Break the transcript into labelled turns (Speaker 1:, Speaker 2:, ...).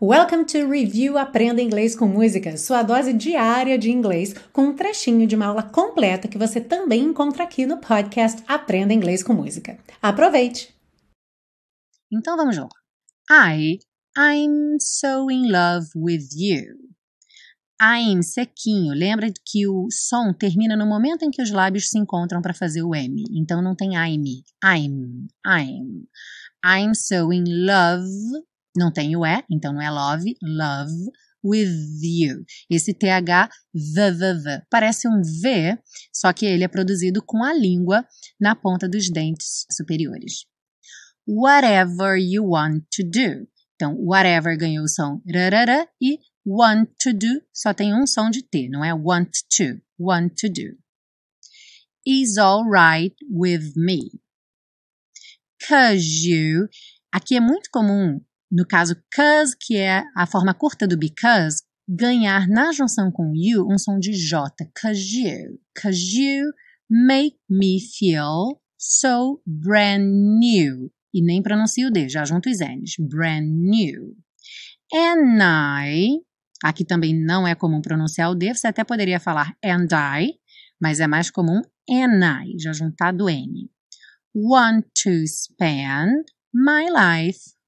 Speaker 1: Welcome to Review Aprenda Inglês com Música, sua dose diária de inglês, com um trechinho de uma aula completa que você também encontra aqui no podcast Aprenda Inglês com Música. Aproveite!
Speaker 2: Então vamos lá. I, I'm so in love with you. I'm sequinho. Lembra que o som termina no momento em que os lábios se encontram para fazer o M. Então não tem I'm. I'm, I'm. I'm so in love não tem o E, então não é love, love with you. Esse TH, the, the, the, parece um V, só que ele é produzido com a língua na ponta dos dentes superiores. Whatever you want to do. Então, whatever ganhou o som rarara e want to do só tem um som de T, não é want to, want to do. Is alright with me. Cause you. Aqui é muito comum no caso cause, que é a forma curta do because, ganhar na junção com you um som de J. Cause you, cause you make me feel so brand new. E nem pronuncio o D, já junto os N's. Brand new. And I, aqui também não é comum pronunciar o D, você até poderia falar and I, mas é mais comum and I, já juntado N. Want to spend my life